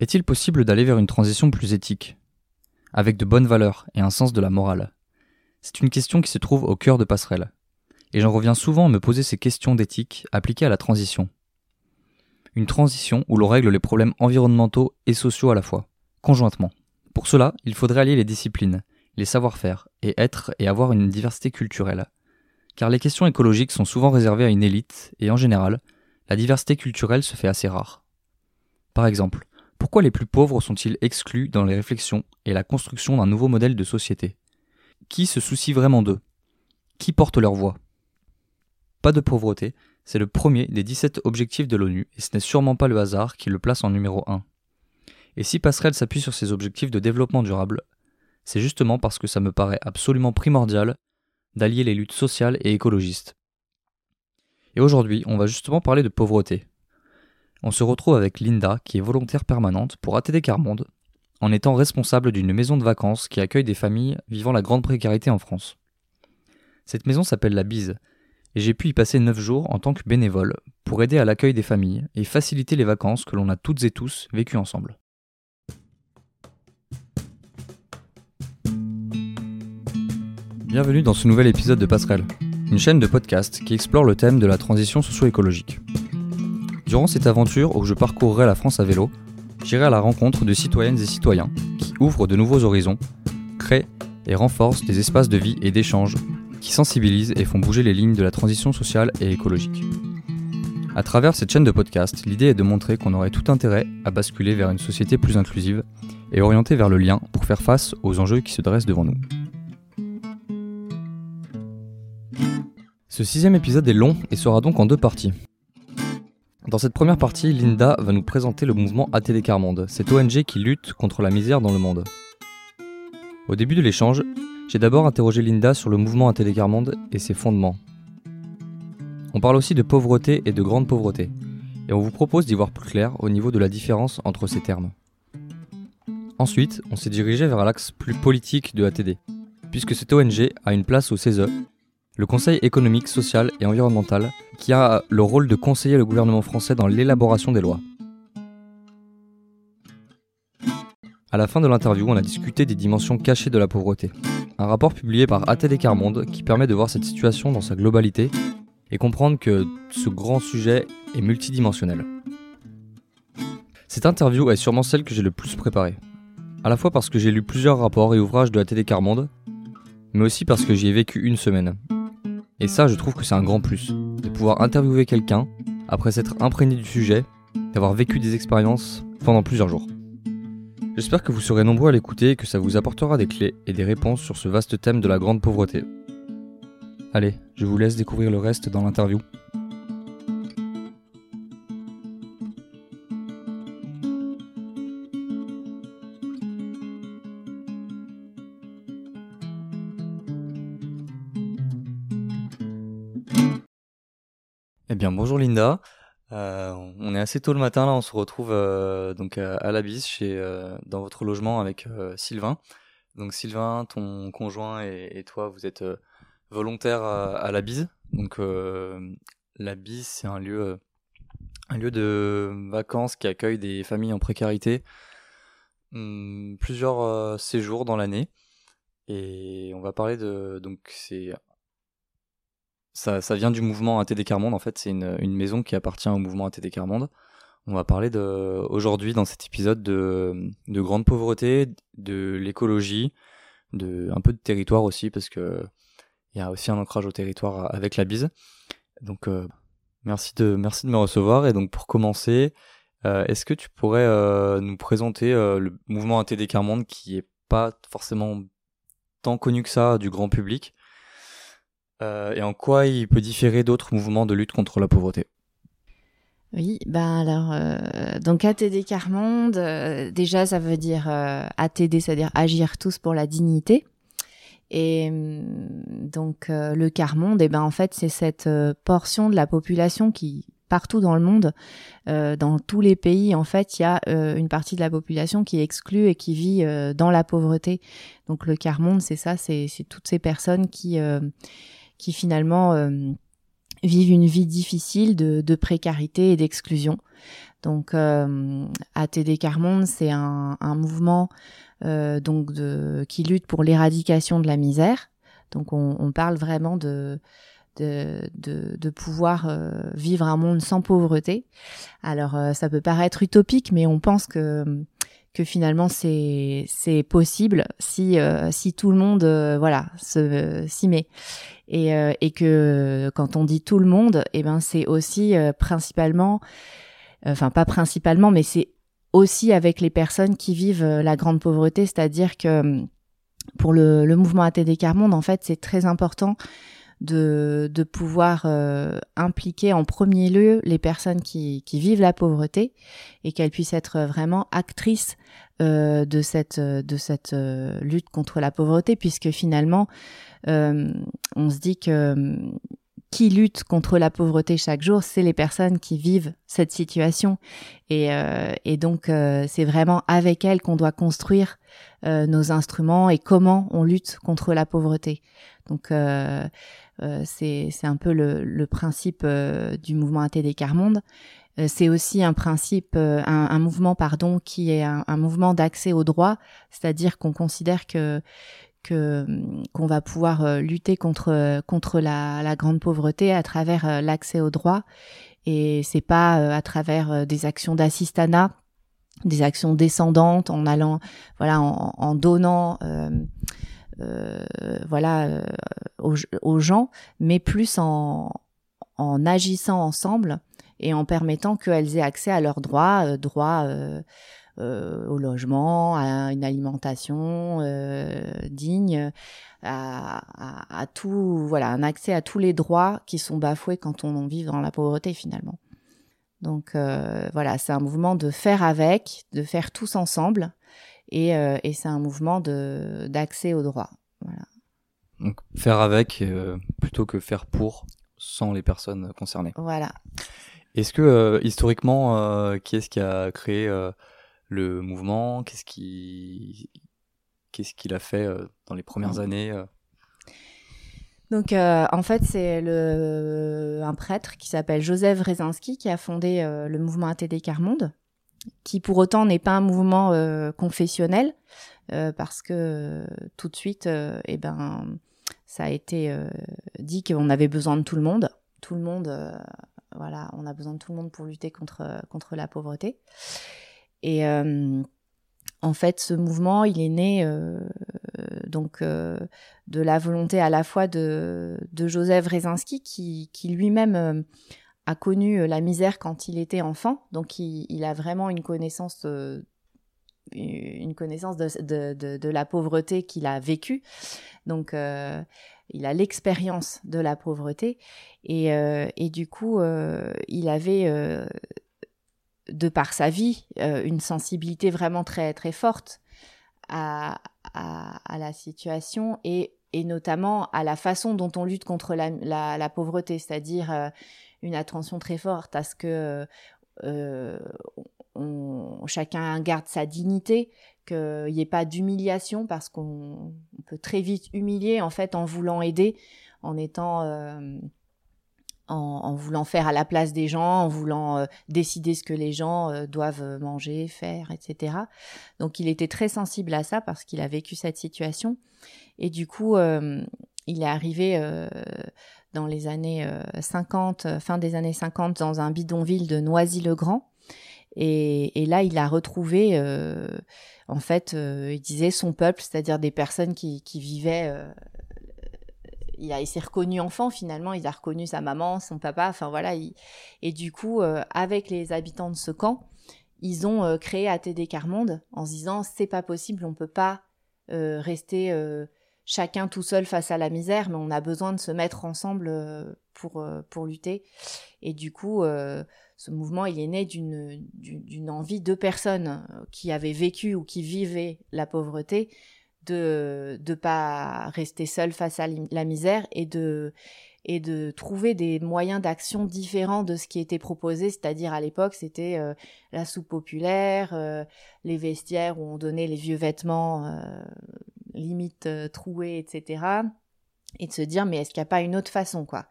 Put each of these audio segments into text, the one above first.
Est-il possible d'aller vers une transition plus éthique, avec de bonnes valeurs et un sens de la morale? C'est une question qui se trouve au cœur de Passerelle, et j'en reviens souvent à me poser ces questions d'éthique appliquées à la transition. Une transition où l'on règle les problèmes environnementaux et sociaux à la fois, conjointement. Pour cela, il faudrait allier les disciplines, les savoir-faire, et être et avoir une diversité culturelle. Car les questions écologiques sont souvent réservées à une élite, et en général, la diversité culturelle se fait assez rare. Par exemple, pourquoi les plus pauvres sont-ils exclus dans les réflexions et la construction d'un nouveau modèle de société? Qui se soucie vraiment d'eux? Qui porte leur voix? Pas de pauvreté, c'est le premier des 17 objectifs de l'ONU, et ce n'est sûrement pas le hasard qui le place en numéro 1. Et si Passerelle s'appuie sur ces objectifs de développement durable, c'est justement parce que ça me paraît absolument primordial d'allier les luttes sociales et écologistes. Et aujourd'hui, on va justement parler de pauvreté. On se retrouve avec Linda, qui est volontaire permanente pour ATD Carmonde, en étant responsable d'une maison de vacances qui accueille des familles vivant la grande précarité en France. Cette maison s'appelle La Bise, et j'ai pu y passer 9 jours en tant que bénévole pour aider à l'accueil des familles et faciliter les vacances que l'on a toutes et tous vécues ensemble. Bienvenue dans ce nouvel épisode de Passerelle, une chaîne de podcast qui explore le thème de la transition socio-écologique. Durant cette aventure où je parcourrai la France à vélo, j'irai à la rencontre de citoyennes et citoyens qui ouvrent de nouveaux horizons, créent et renforcent des espaces de vie et d'échange qui sensibilisent et font bouger les lignes de la transition sociale et écologique. À travers cette chaîne de podcast, l'idée est de montrer qu'on aurait tout intérêt à basculer vers une société plus inclusive et orientée vers le lien pour faire face aux enjeux qui se dressent devant nous. Ce sixième épisode est long et sera donc en deux parties. Dans cette première partie, Linda va nous présenter le mouvement ATD Carmonde, cette ONG qui lutte contre la misère dans le monde. Au début de l'échange, j'ai d'abord interrogé Linda sur le mouvement ATD Carmonde et ses fondements. On parle aussi de pauvreté et de grande pauvreté, et on vous propose d'y voir plus clair au niveau de la différence entre ces termes. Ensuite, on s'est dirigé vers l'axe plus politique de ATD, puisque cette ONG a une place au CESE, le Conseil économique, social et environnemental, qui a le rôle de conseiller le gouvernement français dans l'élaboration des lois. À la fin de l'interview, on a discuté des dimensions cachées de la pauvreté. Un rapport publié par ATD Carmonde qui permet de voir cette situation dans sa globalité et comprendre que ce grand sujet est multidimensionnel. Cette interview est sûrement celle que j'ai le plus préparée. À la fois parce que j'ai lu plusieurs rapports et ouvrages de ATD Carmonde, mais aussi parce que j'y ai vécu une semaine. Et ça, je trouve que c'est un grand plus, de pouvoir interviewer quelqu'un après s'être imprégné du sujet, d'avoir vécu des expériences pendant plusieurs jours. J'espère que vous serez nombreux à l'écouter et que ça vous apportera des clés et des réponses sur ce vaste thème de la grande pauvreté. Allez, je vous laisse découvrir le reste dans l'interview. Eh bien, bonjour Linda. Euh, on est assez tôt le matin là, on se retrouve euh, donc à, la bise chez euh, dans votre logement avec Sylvain. Donc Sylvain, ton conjoint et, toi, vous êtes volontaires à, la bise. Donc la bise, c'est un lieu un lieu de vacances qui accueille des familles en précarité hum, plusieurs séjours dans l'année. Et on va parler de donc c'est ça, vient du mouvement ATD Carmonde. En fait, c'est une, maison qui appartient au mouvement ATD Carmonde. On va parler aujourd'hui dans cet épisode de, de grande pauvreté, de l'écologie, de un peu de territoire aussi parce que il y a aussi un ancrage au territoire avec la bise. Donc euh, merci de merci de me recevoir et donc pour commencer, euh, est-ce que tu pourrais euh, nous présenter le mouvement ATD Carmonde qui est pas forcément tant connu que ça du grand public? Euh, et en quoi il peut différer d'autres mouvements de lutte contre la pauvreté? Oui, ben alors, euh, donc ATD Carmonde, euh, déjà ça veut dire ATD, c'est-à-dire agir tous pour la dignité. Et donc le Carmonde, et eh ben en fait c'est cette portion de la population qui partout dans le monde, dans tous les pays, en fait, il y a une partie de la population qui est exclue et qui vit dans la pauvreté. Donc le Carmonde, c'est ça, c'est toutes ces personnes qui qui finalement euh, vivent une vie difficile de, précarité et d'exclusion. Donc, euh, ATD Carmonde, c'est un, mouvement euh, donc qui lutte pour l'éradication de la misère. Donc, on, parle vraiment de de, pouvoir euh, vivre un monde sans pauvreté. Alors, euh, ça peut paraître utopique, mais on pense que que finalement c'est c'est possible si euh, si tout le monde voilà se s'y met. Et et que quand on dit tout le monde et eh ben c'est aussi principalement enfin pas principalement, mais c'est aussi avec les personnes qui vivent euh, la grande pauvreté, c'est-à-dire que hum, pour le, le mouvement ATD Carmonde, en fait, c'est très important de, de pouvoir euh, impliquer en premier lieu les personnes qui, qui vivent la pauvreté et qu'elles puissent être vraiment actrices euh, de cette, de cette euh, lutte contre la pauvreté, puisque finalement, euh, on se dit que hum, qui lutte contre la pauvreté chaque jour, c'est les personnes qui vivent cette situation. Et, euh, et donc, euh, c'est vraiment avec elles qu'on doit construire euh, nos instruments et comment on lutte contre la pauvreté. Donc, euh, euh, c'est un peu le, principe du mouvement ATD Carmonde. c'est aussi un principe, un, mouvement, pardon, qui est un, mouvement d'accès au droit, c'est-à-dire qu'on considère que que qu'on va pouvoir euh, lutter contre contre la, grande pauvreté à travers euh, l'accès aux droits et c'est pas euh, à travers des actions d'assistanat des actions descendantes en allant voilà en, donnant euh, euh, voilà aux, gens mais plus en agissant ensemble et en permettant qu'elles aient accès à leurs droits droits euh, au logement, à une alimentation euh, digne, à, tout, voilà, un accès à tous les droits qui sont bafoués quand on vit dans la pauvreté finalement. Donc euh, voilà, c'est un mouvement de faire avec, de faire tous ensemble, et, euh, c'est un mouvement d'accès aux droits. Voilà. Donc faire avec euh, plutôt que faire pour, sans les personnes concernées. Voilà. Est-ce que euh, historiquement, qui est-ce qui a créé le mouvement? Qu'est-ce qui qu'est-ce qu'il a fait euh, dans les premières mmh. années euh? donc euh, en fait c'est le un prêtre qui s'appelle Joseph Rezinski qui a fondé euh, le mouvement ATD Carmonde, qui pour autant n'est pas un mouvement euh, confessionnel parce que tout de suite eh ben ça a été dit qu'on avait besoin de tout le monde, tout le monde voilà on a besoin de tout le monde pour lutter contre contre la pauvreté. Et euh, en fait, ce mouvement, il est né euh, donc euh, de la volonté à la fois de, de Joseph Rezinski, qui, qui lui-même euh, a connu la misère quand il était enfant. Donc, il, il a vraiment une connaissance euh, une connaissance de, de, la pauvreté qu'il a vécue. Donc, euh, il a l'expérience de la pauvreté. Et, euh, et du coup, euh, il avait de par sa vie, une sensibilité vraiment très très forte à, à, la situation et, et, notamment à la façon dont on lutte contre la, la, pauvreté, c'est-à-dire une attention très forte à ce que on, chacun garde sa dignité, qu'il n'y ait pas d'humiliation parce qu'on peut très vite humilier en fait en voulant aider, en étant euh, en, voulant faire à la place des gens, en voulant euh, décider ce que les gens euh, doivent manger, faire, etc. Donc il était très sensible à ça parce qu'il a vécu cette situation. Et du coup, euh, il est arrivé dans les années 50, euh, fin des années 50, dans un bidonville de Noisy-le-Grand. Et, là, il a retrouvé, en fait, il disait son peuple, c'est-à-dire des personnes qui, vivaient il, a, il s'est reconnu enfant finalement, il a reconnu sa maman, son papa, enfin voilà. Il, et du coup, euh, avec les habitants de ce camp, ils ont euh, créé ATD Carmonde en se disant c'est pas possible, on peut pas euh, rester euh, chacun tout seul face à la misère, mais on a besoin de se mettre ensemble euh, pour pour lutter. Et du coup, ce mouvement il est né d'une envie de personnes qui avaient vécu ou qui vivaient la pauvreté de de pas rester seul face à la misère et de trouver des moyens d'action différents de ce qui était proposé, c'est-à-dire à, l'époque c'était euh, la soupe populaire, euh, les vestiaires où on donnait les vieux vêtements euh, limite euh, troués, etc. Et de se dire mais est-ce qu'il n'y a pas une autre façon quoi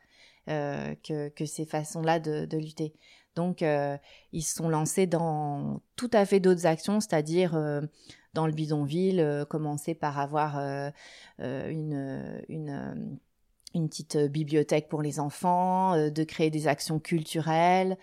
euh, que, ces façons-là de lutter? Donc, ils se sont lancés dans tout à fait d'autres actions, c'est-à-dire dans le bidonville, commencer par avoir une, une, petite bibliothèque pour les enfants, de créer des actions culturelles,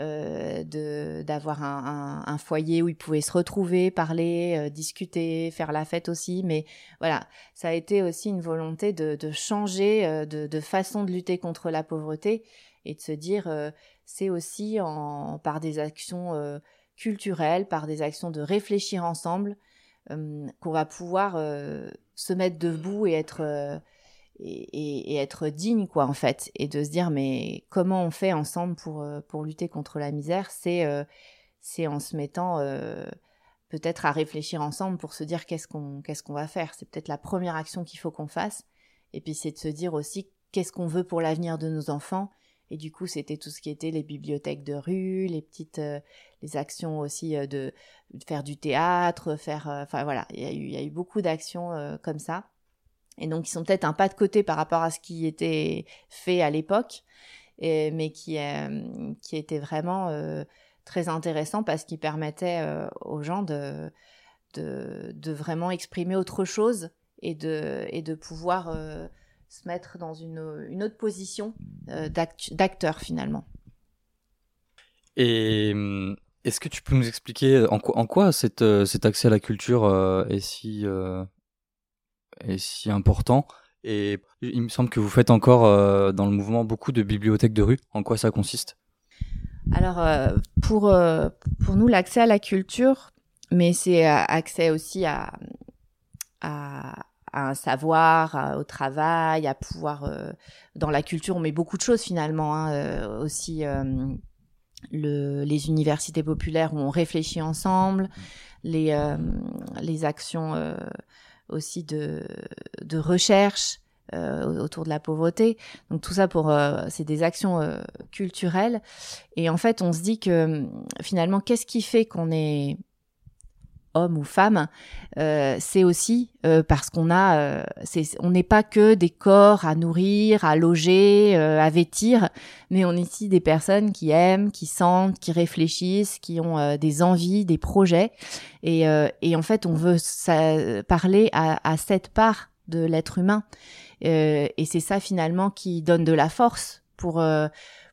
euh, d'avoir un, foyer où ils pouvaient se retrouver, parler, euh, discuter, faire la fête aussi. Mais voilà, ça a été aussi une volonté de, de changer euh, de, façon de lutter contre la pauvreté et de se dire c'est aussi par des actions culturelles, par des actions de réfléchir ensemble qu'on va pouvoir se mettre debout et être et, être digne quoi en fait. Et de se dire mais comment on fait ensemble pour pour lutter contre la misère? C'est c'est en se mettant peut-être à réfléchir ensemble pour se dire qu'est-ce qu'on qu'est-ce qu'on va faire. C'est peut-être la première action qu'il faut qu'on fasse. Et puis c'est de se dire aussi qu'est-ce qu'on veut pour l'avenir de nos enfants et du coup c'était tout ce qui était les bibliothèques de rue les petites les actions aussi de, faire du théâtre faire enfin voilà il y a eu beaucoup d'actions comme ça. Et donc ils sont peut-être un pas de côté par rapport à ce qui était fait à l'époque, mais qui, euh, qui était vraiment euh, très intéressant parce qu'il permettait euh, aux gens de, de, de, vraiment exprimer autre chose et de, et de pouvoir se mettre dans une, une autre position d'acteur finalement. Et hum, est-ce que tu peux nous expliquer en quoi, en quoi cet, cet accès à la culture est si est si important? Et il me semble que vous faites encore euh, dans le mouvement beaucoup de bibliothèques de rue. En quoi ça consiste? Alors, euh, pour, euh, pour nous, l'accès à la culture, mais c'est accès aussi à, à, un savoir, au travail, à pouvoir... dans la culture, on met beaucoup de choses finalement. Hein, aussi le, les universités populaires où on réfléchit ensemble, les, les actions aussi de, de recherche euh, autour de la pauvreté. Donc tout ça pour euh, c'est des actions euh, culturelles et en fait on se dit que finalement qu'est-ce qui fait qu'on est homme ou femme, euh, c'est aussi euh, parce qu'on a, euh, on n'est pas que des corps à nourrir, à loger, à vêtir, mais on est ici des personnes qui aiment, qui sentent, qui réfléchissent, qui ont des envies, des projets, et, et en fait on veut parler à, à, cette part de l'être humain, et c'est ça finalement qui donne de la force pour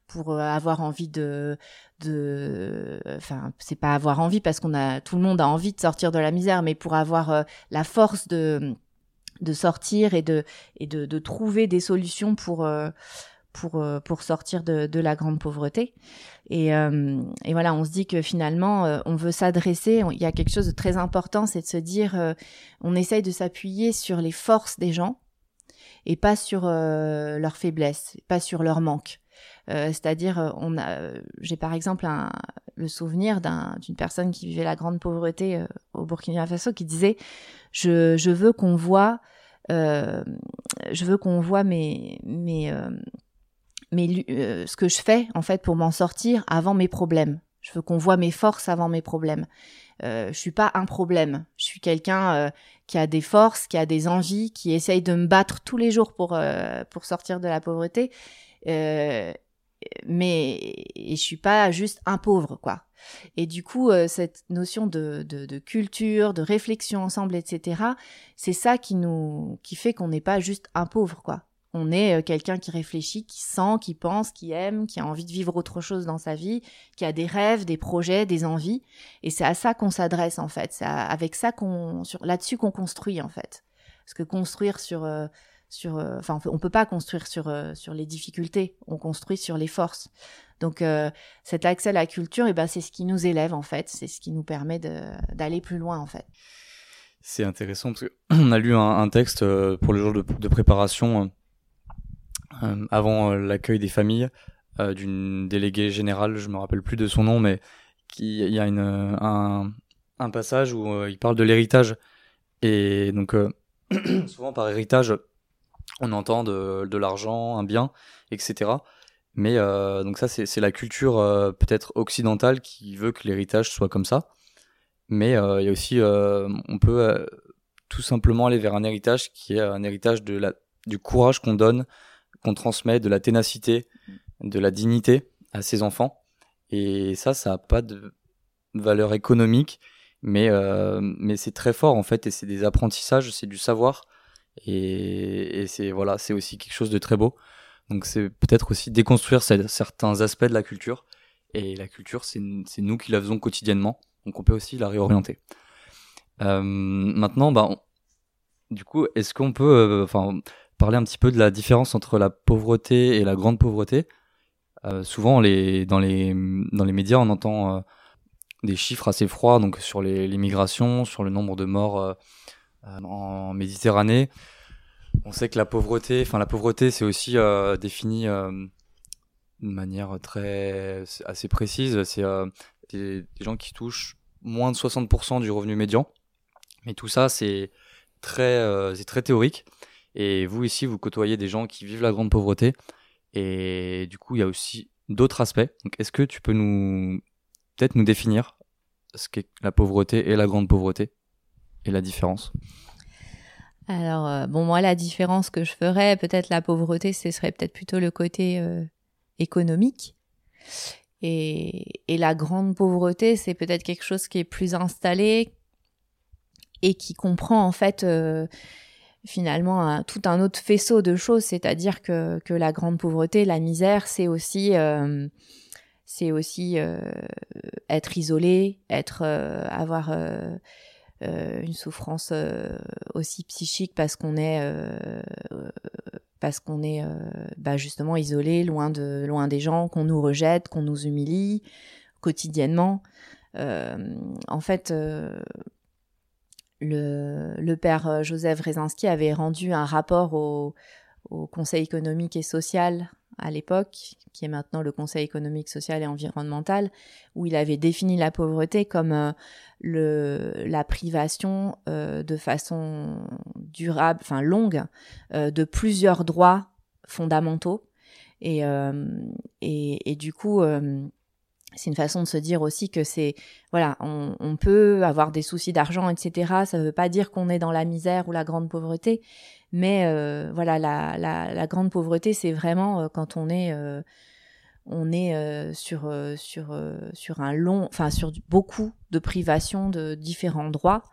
pour avoir envie de de enfin c'est pas avoir envie parce qu'on a tout le monde a envie de sortir de la misère mais pour avoir euh, la force de de sortir et de et de, de trouver des solutions pour euh, pour euh, pour sortir de, de la grande pauvreté. Et, et voilà on se dit que finalement on veut s'adresser il y a quelque chose de très important c'est de se dire on essaye de s'appuyer sur les forces des gens et pas sur leurs faiblesses pas sur leurs manques euh, c'est-à-dire, euh, on a, j'ai par exemple le souvenir d'une personne qui vivait la grande pauvreté euh, au Burkina Faso qui disait, je, je veux qu'on voit, je veux qu'on voit mes, mes, mes ce que je fais en fait pour m'en sortir avant mes problèmes. Je veux qu'on voit mes forces avant mes problèmes. Euh, je suis pas un problème. Je suis quelqu'un qui a des forces, qui a des envies, qui essaye de me battre tous les jours pour pour sortir de la pauvreté. Euh, mais je suis pas juste un pauvre quoi. Et du coup, euh, cette notion de, de, culture, de réflexion ensemble, etc., c'est ça qui nous, qui fait qu'on n'est pas juste un pauvre quoi. On est euh, quelqu'un qui réfléchit, qui sent, qui pense, qui aime, qui a envie de vivre autre chose dans sa vie, qui a des rêves, des projets, des envies. Et c'est à ça qu'on s'adresse en fait. C'est avec ça qu'on, là-dessus qu'on construit en fait. Parce que construire sur sur euh, on peut pas construire sur euh, sur les difficultés. On construit sur les forces. Donc euh, cet accès à la culture et eh ben c'est ce qui nous élève en fait. C'est ce qui nous permet d'aller plus loin en fait. C'est intéressant parce qu'on a lu un, texte pour le jour de, préparation avant l'accueil des familles d'une déléguée générale je me rappelle plus de son nom mais qui il y a une un, un passage où il parle de l'héritage. Et donc souvent par héritage on entend de, l'argent, un bien, etc. Mais euh, donc ça, c'est la culture euh, peut-être occidentale qui veut que l'héritage soit comme ça. Mais euh, il y a aussi, on peut tout simplement aller vers un héritage qui est un héritage de la, du courage qu'on donne, qu'on transmet, de la ténacité, de la dignité à ses enfants. Et ça, ça n'a pas de valeur économique, mais, euh, mais c'est très fort en fait, et c'est des apprentissages, c'est du savoir, et, et c'est voilà, c'est aussi quelque chose de très beau. Donc c'est peut-être aussi déconstruire certains aspects de la culture, et la culture, c'est nous qui la faisons quotidiennement, donc on peut aussi la réorienter. Euh, maintenant, bah, du coup, est-ce qu'on peut, euh, enfin, parler un petit peu de la différence entre la pauvreté et la grande pauvreté? Euh, Souvent, les, dans les dans les médias, on entend des chiffres assez froids, donc sur l'immigration, sur le nombre de morts en Méditerranée. On sait que la pauvreté, enfin la pauvreté, c'est aussi défini de manière très assez précise. C'est des, gens qui touchent moins de 60% du revenu médian. Mais tout ça, c'est très, euh, c'est très théorique. Et vous ici, vous côtoyez des gens qui vivent la grande pauvreté. Et du coup, il y a aussi d'autres aspects. Donc, est-ce que tu peux nous peut-être nous définir ce qu'est la pauvreté et la grande pauvreté? La différence Alors, euh, bon, moi, la différence que je ferais, peut-être la pauvreté, ce serait peut-être plutôt le côté euh, économique. Et, et, la grande pauvreté, c'est peut-être quelque chose qui est plus installé, et qui comprend en fait euh, finalement tout un autre faisceau de choses, c'est-à-dire que, que, la grande pauvreté, la misère, c'est aussi aussi être isolé, être avoir une souffrance aussi psychique parce qu'on est parce qu'on est bah justement isolé, loin de loin des gens, qu'on nous rejette, qu'on nous humilie quotidiennement. en fait, le, père euh, Joseph Rezinski avait rendu un rapport au, Conseil économique et social à l'époque, qui est maintenant le Conseil économique, social et environnemental, où il avait défini la pauvreté comme euh, le, la privation euh, de façon durable, enfin longue, de plusieurs droits fondamentaux. Et, et, et, du coup, c'est une façon de se dire aussi que c'est voilà on, peut avoir des soucis d'argent etc ça ne veut pas dire qu'on est dans la misère ou la grande pauvreté. Mais euh, voilà la, la, grande pauvreté c'est vraiment euh, quand on est euh, on est sur sur sur un long enfin sur beaucoup de privations de différents droits.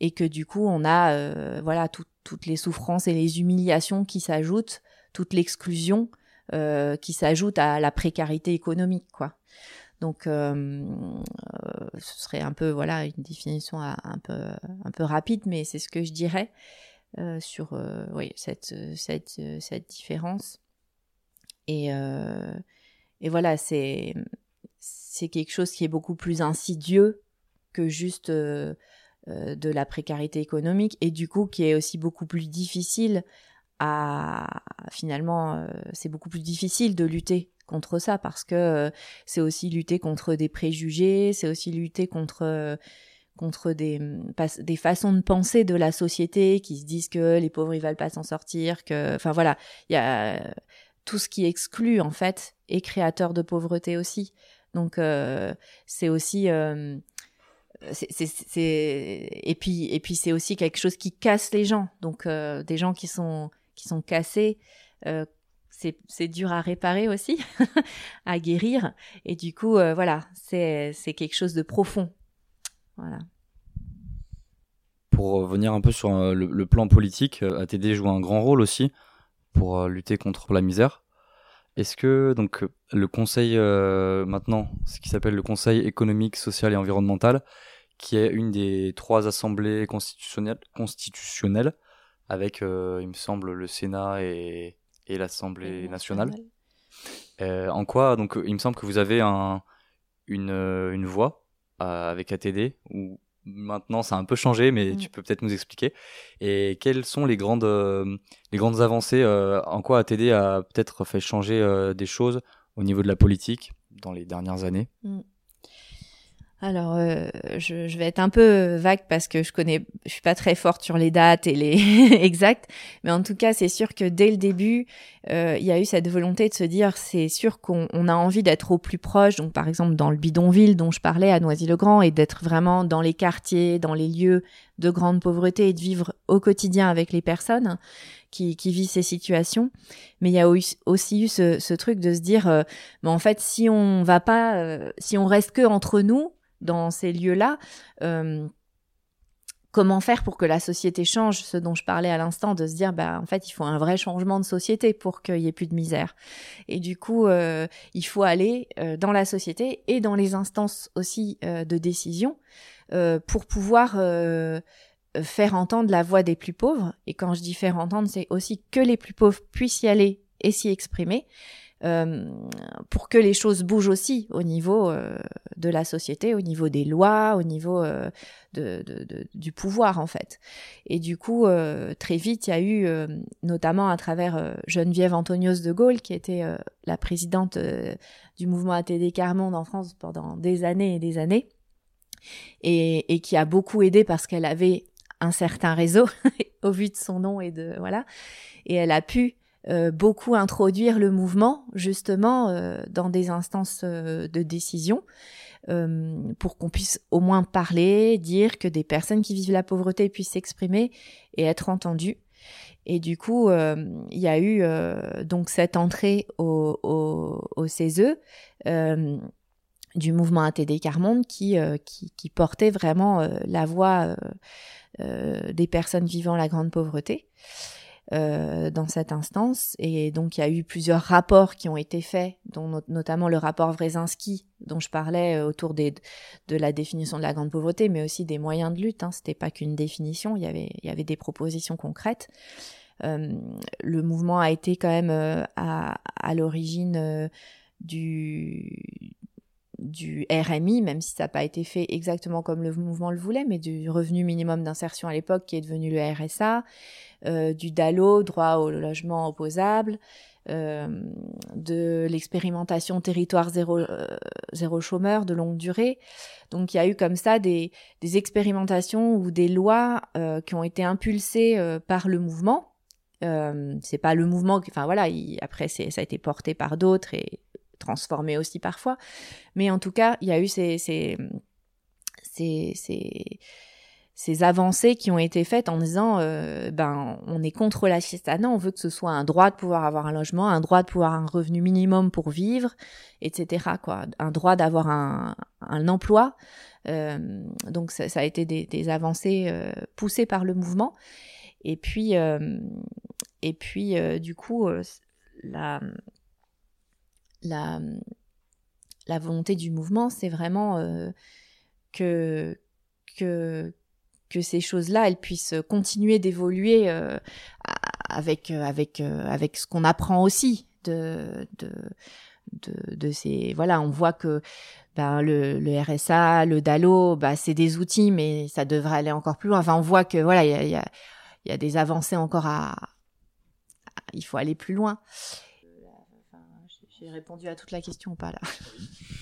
Et que du coup on a voilà toutes les souffrances et les humiliations qui s'ajoutent toute l'exclusion qui s'ajoute à la précarité économique quoi donc, euh, euh, ce serait un peu, voilà, une définition un peu, un peu rapide, mais c'est ce que je dirais euh, sur, oui, cette, cette, cette différence. Et, et voilà, c'est, c'est quelque chose qui est beaucoup plus insidieux que juste de la précarité économique et du coup qui est aussi beaucoup plus difficile à finalement c'est beaucoup plus difficile de lutter contre ça parce que euh, c'est aussi lutter contre des préjugés, c'est aussi lutter contre euh, contre des, mm, des façons de penser de la société qui se disent que les pauvres ils veulent pas s'en sortir, que enfin voilà, il y a euh, tout ce qui exclut en fait est créateur de pauvreté aussi. Donc c'est aussi c'est et puis et puis c'est aussi quelque chose qui casse les gens. Donc des gens qui sont qui sont cassés c'est dur à réparer aussi, à guérir. Et du coup, euh, voilà, c'est quelque chose de profond. Voilà. Pour revenir un peu sur euh, le, plan politique, euh, ATD joue un grand rôle aussi pour lutter contre la misère. Est-ce que donc le Conseil maintenant, ce qui s'appelle le Conseil économique, social et environnemental, qui est une des trois assemblées constitutionnelles, constitutionnelles avec, il me semble, le Sénat et, et l'Assemblée nationale. Euh, en quoi, donc, il me semble que vous avez un, une, une voix euh, avec ATD, ou maintenant ça a un peu changé, mais mm. tu peux peut-être nous expliquer. Et quelles sont les grandes, euh, les grandes avancées En quoi ATD a peut-être fait changer des choses au niveau de la politique dans les dernières années? Mm. Alors, je, je, vais être un peu vague parce que je connais, je suis pas très forte sur les dates et les exacts, mais en tout cas, c'est sûr que dès le début, euh, il y a eu cette volonté de se dire, c'est sûr qu'on a envie d'être au plus proche. Donc, par exemple, dans le bidonville dont je parlais à Noisy-le-Grand, et d'être vraiment dans les quartiers, dans les lieux de grande pauvreté et de vivre au quotidien avec les personnes qui, vivent ces situations. Mais il y a aussi eu ce, truc de se dire, euh, mais en fait, si on va pas, euh, si on reste que entre nous dans ces lieux-là. Euh, comment faire pour que la société change, ce dont je parlais à l'instant, de se dire, bah, en fait, il faut un vrai changement de société pour qu'il y ait plus de misère. Et du coup, il faut aller dans la société et dans les instances aussi de décision pour pouvoir faire entendre la voix des plus pauvres. Et quand je dis faire entendre, c'est aussi que les plus pauvres puissent y aller et s'y exprimer. Euh, pour que les choses bougent aussi au niveau euh, de la société, au niveau des lois, au niveau euh, de, du pouvoir en fait. Et du coup, très vite, il y a eu, notamment à travers Geneviève Antonios de Gaulle, qui était la présidente du mouvement ATD Carmonde en France pendant des années et des années, et qui a beaucoup aidé parce qu'elle avait un certain réseau au vu de son nom et de voilà, et elle a pu euh, beaucoup introduire le mouvement justement euh, dans des instances euh, de décision pour qu'on puisse au moins parler, dire que des personnes qui vivent la pauvreté puissent s'exprimer et être entendues. Et du coup, il y a eu donc cette entrée au, au, CESE du mouvement ATD Carmonde qui, qui, qui, portait vraiment la voix des personnes vivant la grande pauvreté. Euh, dans cette instance. Et donc, il y a eu plusieurs rapports qui ont été faits, dont notamment le rapport Wrezinski, dont je parlais euh, autour des, de la définition de la grande pauvreté, mais aussi des moyens de lutte. Hein. C'était pas qu'une définition, il y avait, il y avait des propositions concrètes. Euh, le mouvement a été quand même euh, à, à l'origine du du RMI, même si ça n'a pas été fait exactement comme le mouvement le voulait, mais du revenu minimum d'insertion à l'époque qui est devenu le RSA, euh, du DALO, droit au logement opposable, euh, de l'expérimentation territoire zéro, euh, zéro chômeur de longue durée. Donc il y a eu comme ça des, des expérimentations ou des lois qui ont été impulsées par le mouvement. c'est pas le mouvement, enfin voilà, après ça a été porté par d'autres et transformé aussi parfois. Mais en tout cas, il y a eu ces, ces, ces, ces, avancées qui ont été faites en disant, euh, ben, on est contre la non, on veut que ce soit un droit de pouvoir avoir un logement, un droit de pouvoir un revenu minimum pour vivre, etc. Quoi, un droit d'avoir un, un emploi. Euh, donc ça, a été des, avancées euh, poussées par le mouvement. Et puis, et puis du coup, la, la, la volonté du mouvement, c'est vraiment euh, que, que, que ces choses-là, elles puissent continuer d'évoluer euh, avec, avec, euh, avec ce qu'on apprend aussi de, de, de, de, ces... Voilà, on voit que ben, le, le RSA, le DALO, ben, c'est des outils, mais ça devrait aller encore plus loin. Enfin, on voit que voilà, il y a, y, a, y a des avancées encore à... Il faut aller plus loin. J'ai répondu à toute la question ou pas là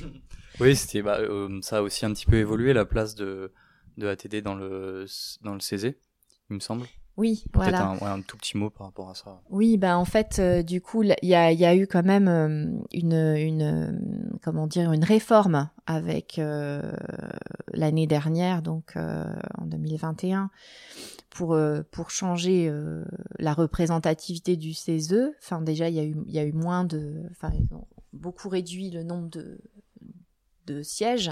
Oui, c'était bah, euh, ça a aussi un petit peu évolué la place de, de ATD dans le dans le CZ, il me semble. Oui, Peut-être voilà. un, ouais, un, tout petit mot par rapport à ça. Oui, bah en fait, euh, du coup, il y a, y a, eu quand même euh, une, une, comment dire, une réforme avec l'année dernière, donc en 2021, pour euh, pour changer la représentativité du CESE. Enfin, déjà, il y a eu il y a eu moins de, enfin, ils ont beaucoup réduit le nombre de de sièges.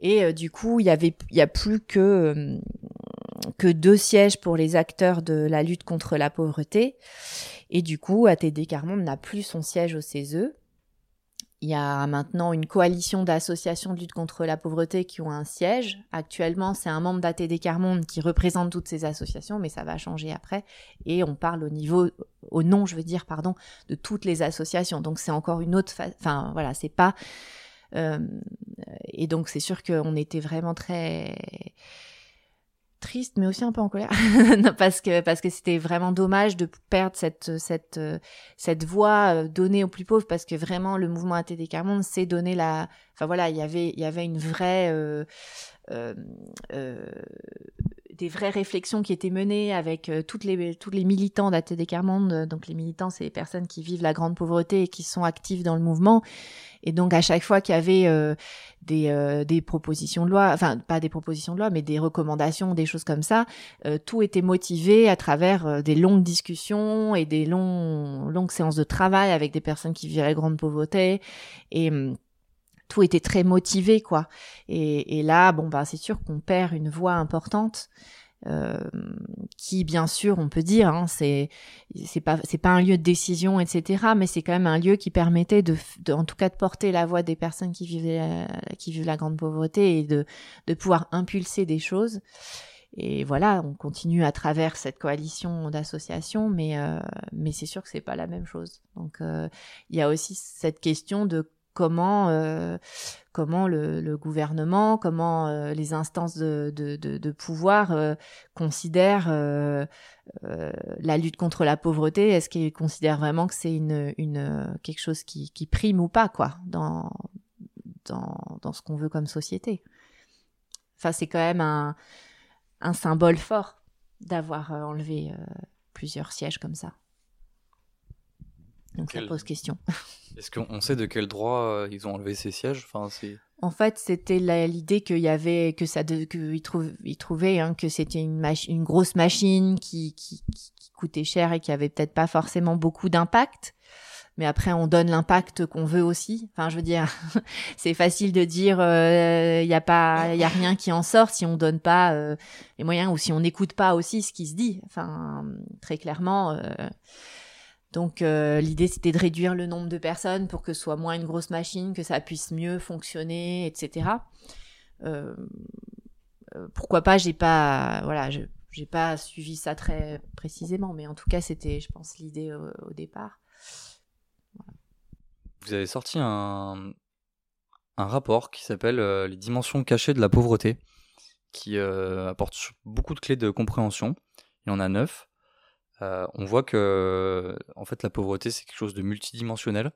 Et du coup, il y avait, il y a plus que que deux sièges pour les acteurs de la lutte contre la pauvreté. Et du coup, ATD Carmonde n'a plus son siège au CESE. Il y a maintenant une coalition d'associations de lutte contre la pauvreté qui ont un siège. Actuellement, c'est un membre d'ATD Carmonde qui représente toutes ces associations, mais ça va changer après. Et on parle au niveau, au nom, je veux dire, pardon, de toutes les associations. Donc c'est encore une autre, enfin voilà, c'est pas. Euh, et donc c'est sûr qu'on était vraiment très triste mais aussi un peu en colère. Parce que parce que c'était vraiment dommage de perdre cette cette cette voix euh, donnée aux plus pauvres parce que vraiment le mouvement ATD Carmonde s'est donné la enfin voilà il y avait il y avait une vraie euh, euh, euh, des vraies réflexions qui étaient menées avec euh, toutes les tous les militants d'ATD Carmonde. Donc les militants, c'est les personnes qui vivent la grande pauvreté et qui sont actives dans le mouvement. Et donc à chaque fois qu'il y avait euh, des, euh, des propositions de loi, enfin pas des propositions de loi, mais des recommandations, des choses comme ça, tout était motivé à travers des longues discussions et des longs, longues séances de travail avec des personnes qui vivaient la grande pauvreté. Et hum, tout était très motivé quoi. Et, et là, bon bah c'est sûr qu'on perd une voix importante. Euh, qui bien sûr on peut dire hein, c'est c'est pas c'est pas un lieu de décision etc mais c'est quand même un lieu qui permettait de, de, en tout cas de porter la voix des personnes qui vivaient la, qui vivent la grande pauvreté et de de pouvoir impulser des choses et voilà on continue à travers cette coalition d'associations mais euh, mais c'est sûr que c'est pas la même chose donc euh, il y a aussi cette question de comment euh, le, gouvernement, comment euh, les instances de, pouvoir euh, considèrent la lutte contre la pauvreté. Est-ce qu'ils considèrent vraiment que c'est une, quelque chose qui, prime ou pas quoi dans ce qu'on veut comme société? Enfin, c'est quand même un symbole fort d'avoir enlevé plusieurs sièges comme ça. Donc Quel... ça pose question. Est-ce qu'on sait de quel droit euh, ils ont enlevé ces sièges? Enfin, En fait, c'était l'idée qu'il y avait que ça, qu'ils trouv ils trouvaient hein, que c'était une, une grosse machine qui, qui, qui, coûtait cher et qui avait peut-être pas forcément beaucoup d'impact. Mais après, on donne l'impact qu'on veut aussi. Enfin, je veux dire, c'est facile de dire il euh, y a pas, il y a rien qui en sort si on donne pas euh, les moyens ou si on n'écoute pas aussi ce qui se dit. Enfin, très clairement. Euh, donc euh, l'idée c'était de réduire le nombre de personnes pour que ce soit moins une grosse machine, que ça puisse mieux fonctionner, etc. Euh, euh, pourquoi pas J'ai pas, pas suivi ça très précisément, mais en tout cas c'était, je pense, l'idée au, départ. Vous avez sorti un, un rapport qui s'appelle Les dimensions cachées de la pauvreté, qui apporte beaucoup de clés de compréhension. Il y en a neuf. Euh, on voit que en fait la pauvreté c'est quelque chose de multidimensionnel.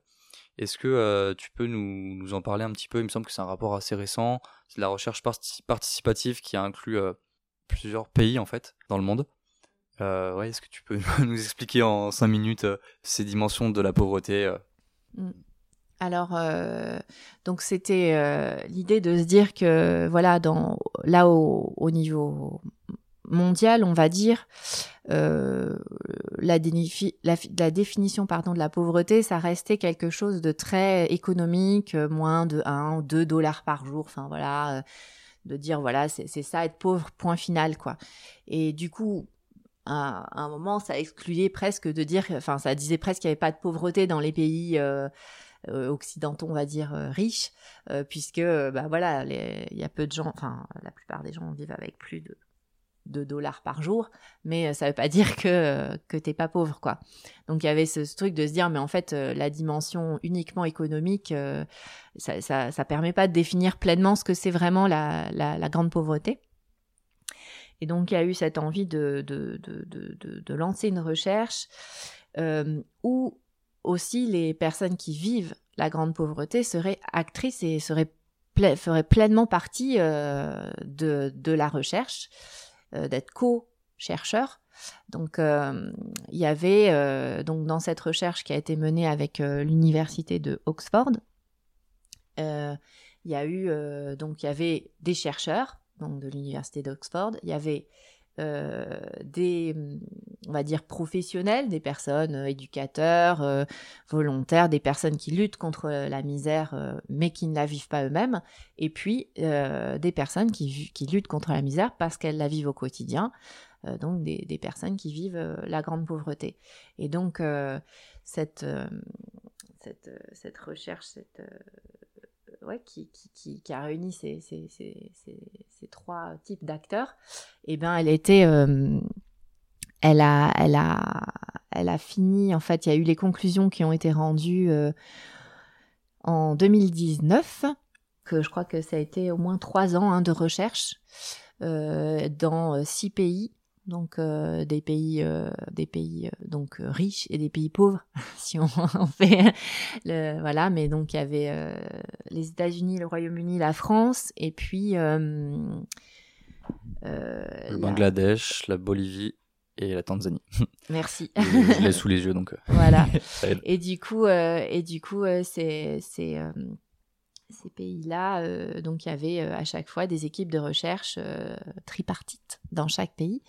Est-ce que euh, tu peux nous, en parler un petit peu? Il me semble que c'est un rapport assez récent. C'est de la recherche participative qui a inclus euh, plusieurs pays en fait dans le monde. Euh, ouais, Est-ce que tu peux nous expliquer en cinq minutes euh, ces dimensions de la pauvreté euh? mmh. Alors, euh, donc c'était l'idée de se dire que voilà, dans là au, au niveau mondiale, on va dire, euh, la, définition pardon, de la pauvreté, ça restait quelque chose de très économique, euh, moins de 1 ou 2 dollars par jour, enfin voilà, euh, de dire voilà, c'est ça être pauvre, point final, quoi. Et du coup, à, un moment, ça excluait presque de dire, enfin, ça disait presque qu'il n'y avait pas de pauvreté dans les pays. Occidentaux, on va dire riches, puisque bah voilà, il y a peu de gens, enfin la plupart des gens vivent avec plus de de dollars par jour, mais euh, ça veut pas dire que euh, que t'es pas pauvre quoi. Donc il y avait ce, truc de se dire mais en fait euh, la dimension uniquement économique ça, ça, ça permet pas de définir pleinement ce que c'est vraiment la, grande pauvreté. Et donc il y a eu cette envie de lancer une recherche où aussi les personnes qui vivent la grande pauvreté seraient actrices et seraient feraient pleinement partie de, la recherche d'être co-chercheur. Donc euh, il y avait euh, donc dans cette recherche qui a été menée avec l'université de Oxford, il y a eu donc il y avait des chercheurs donc de l'université d'Oxford, il y avait euh, des, on va dire, professionnels, des personnes euh, éducateurs, euh, volontaires, des personnes qui luttent contre la misère mais qui ne la vivent pas eux-mêmes, et puis des personnes qui, qui, luttent contre la misère parce qu'elles la vivent au quotidien, donc des, des, personnes qui vivent la grande pauvreté. Et donc cette, cette, cette recherche, cette qui, a réuni ces, trois types d'acteurs, eh ben elle était, euh, elle a fini. En fait, il y a eu les conclusions qui ont été rendues euh, en 2019, que je crois que ça a été au moins trois ans hein, de recherche euh, dans six pays donc euh, des pays euh, des pays euh, donc riches et des pays pauvres si on, on fait le, voilà mais donc il y avait les États-Unis le Royaume-Uni la France et puis le Bangladesh, la Bolivie et la Tanzanie. Merci. je l'ai sous les yeux donc. Voilà. et du coup, et du coup, c'est c'est ces pays-là, donc il y avait à chaque fois des équipes de recherche tripartites dans chaque pays.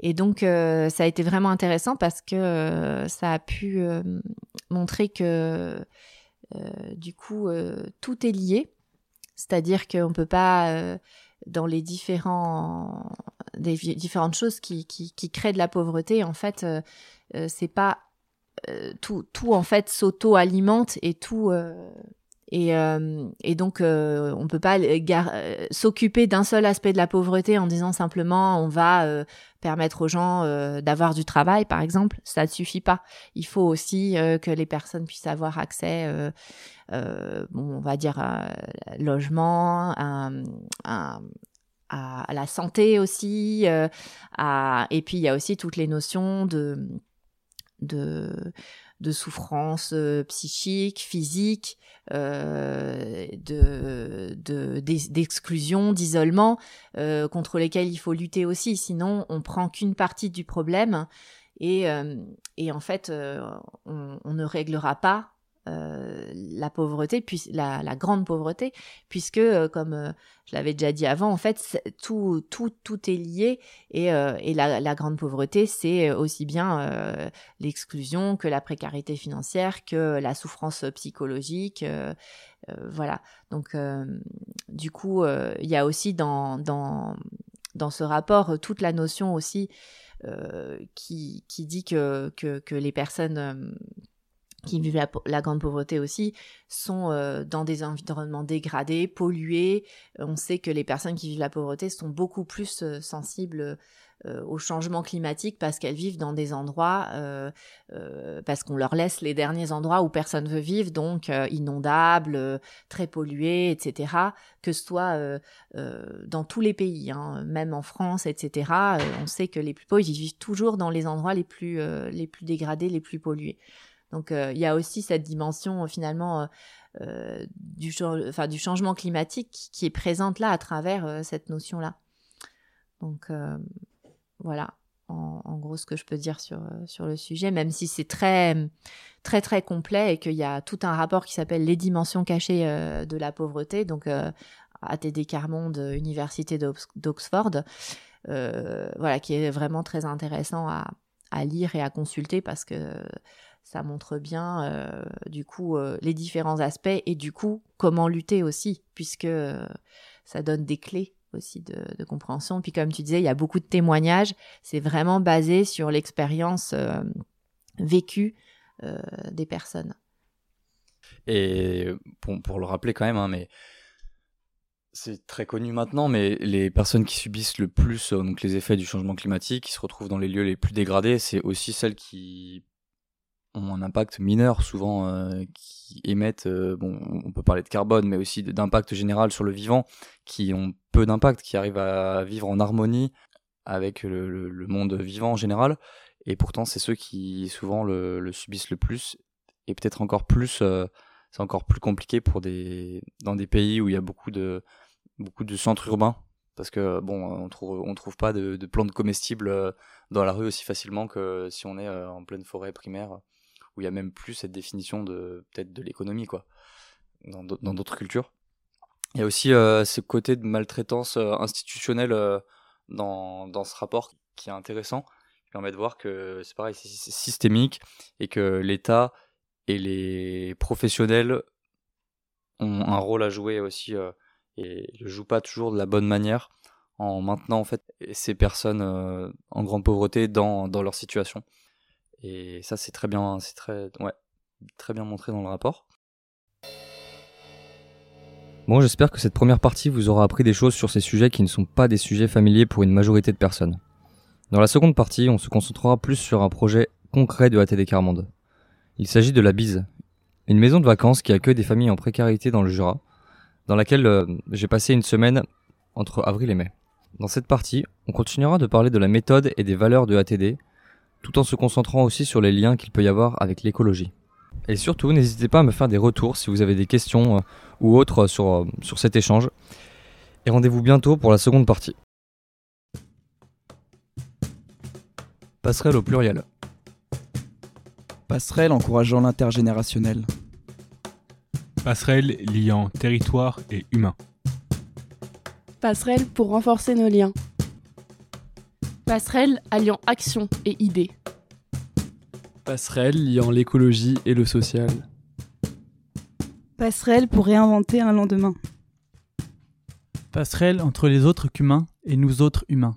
Et donc, ça a été vraiment intéressant parce que ça a pu montrer que, du coup, tout est lié. C'est-à-dire qu'on ne peut pas, dans les différents, des différentes choses qui, qui, qui, créent de la pauvreté, en fait, c'est pas tout, tout, en fait, s'auto-alimente et tout et, euh, et donc, euh, on peut pas euh, s'occuper d'un seul aspect de la pauvreté en disant simplement on va permettre aux gens d'avoir du travail, par exemple. Ça ne suffit pas. Il faut aussi que les personnes puissent avoir accès, on va dire, à logement, à, la santé aussi. et puis, il y a aussi toutes les notions de de souffrance euh, psychique, physique, euh, de, d'exclusion, d'isolement, euh, contre lesquels il faut lutter aussi. Sinon, on prend qu'une partie du problème et, et en fait, on, on, ne réglera pas euh, la pauvreté, puis la, grande pauvreté, puisque, euh, comme euh, je l'avais déjà dit avant, en fait, tout, tout, tout est lié, et, et la, la, grande pauvreté, c'est aussi bien l'exclusion que la précarité financière, que la souffrance psychologique, voilà. Donc, du coup, il y a aussi dans, dans, dans ce rapport toute la notion aussi qui, qui dit que, que, que les personnes qui vivent la, grande pauvreté aussi, sont euh, dans des environnements dégradés, pollués. Euh, on sait que les personnes qui vivent la pauvreté sont beaucoup plus euh, sensibles au changement climatique parce qu'elles vivent dans des endroits, parce qu'on leur laisse les derniers endroits où personne veut vivre, donc inondables, très pollués, etc. Que ce soit dans tous les pays, hein, même en France, etc. on sait que les plus pauvres, ils vivent toujours dans les endroits les plus dégradés, les plus pollués. Donc euh, il y a aussi cette dimension euh, finalement euh, du, changement climatique qui est présente là à travers cette notion-là. Donc voilà, en, gros ce que je peux dire sur, le sujet, même si c'est très très très complet et qu'il y a tout un rapport qui s'appelle les dimensions cachées de la pauvreté, donc ATD Carmonde, Université d'Oxford, voilà, qui est vraiment très intéressant à, lire et à consulter parce que ça montre bien euh, du coup euh, les différents aspects et du coup comment lutter aussi puisque euh, ça donne des clés aussi de, compréhension. Puis comme tu disais, il y a beaucoup de témoignages. C'est vraiment basé sur l'expérience vécue des personnes. Et pour le rappeler quand même, hein, mais c'est très connu maintenant, mais les personnes qui subissent le plus donc les effets du changement climatique, qui se retrouvent dans les lieux les plus dégradés, c'est aussi celles qui ont un impact mineur souvent euh, qui émettent euh, bon on peut parler de carbone mais aussi d'impact général sur le vivant qui ont peu d'impact qui arrivent à vivre en harmonie avec le, monde vivant en général. Et pourtant c'est ceux qui souvent le, subissent le plus. Et peut-être encore plus euh, c'est encore plus compliqué pour des dans des pays où il y a beaucoup de beaucoup de centres urbains. Parce que bon on trouve on trouve pas de, de plantes comestibles dans la rue aussi facilement que si on est en pleine forêt primaire où il y a même plus cette définition de peut-être de l'économie quoi dans d'autres cultures. Il y a aussi euh, ce côté de maltraitance euh, institutionnelle euh, dans, dans ce rapport qui est intéressant, qui permet de voir que c'est pareil, c'est systémique et que l'État et les professionnels ont un rôle à jouer aussi et ne jouent pas toujours de la bonne manière en maintenant en fait ces personnes en grande pauvreté dans, dans leur situation. Et ça, c'est très bien, c'est très, ouais, très bien montré dans le rapport. Bon, j'espère que cette première partie vous aura appris des choses sur ces sujets qui ne sont pas des sujets familiers pour une majorité de personnes. Dans la seconde partie, on se concentrera plus sur un projet concret de ATD Carmonde. Il s'agit de la Bise, une maison de vacances qui accueille des familles en précarité dans le Jura, dans laquelle euh, j'ai passé une semaine entre avril et mai. Dans cette partie, on continuera de parler de la méthode et des valeurs de ATD, tout en se concentrant aussi sur les liens qu'il peut y avoir avec l'écologie. Et surtout, n'hésitez pas à me faire des retours si vous avez des questions euh, ou autres euh, sur, euh, sur cet échange. Et rendez-vous bientôt pour la seconde partie. Passerelle au pluriel. Passerelle encourageant l'intergénérationnel. Passerelle liant territoire et humain. Passerelle pour renforcer nos liens. Passerelle alliant action et idées. Passerelle liant l'écologie et le social. Passerelle pour réinventer un lendemain. Passerelle entre les autres qu'humains et nous autres humains.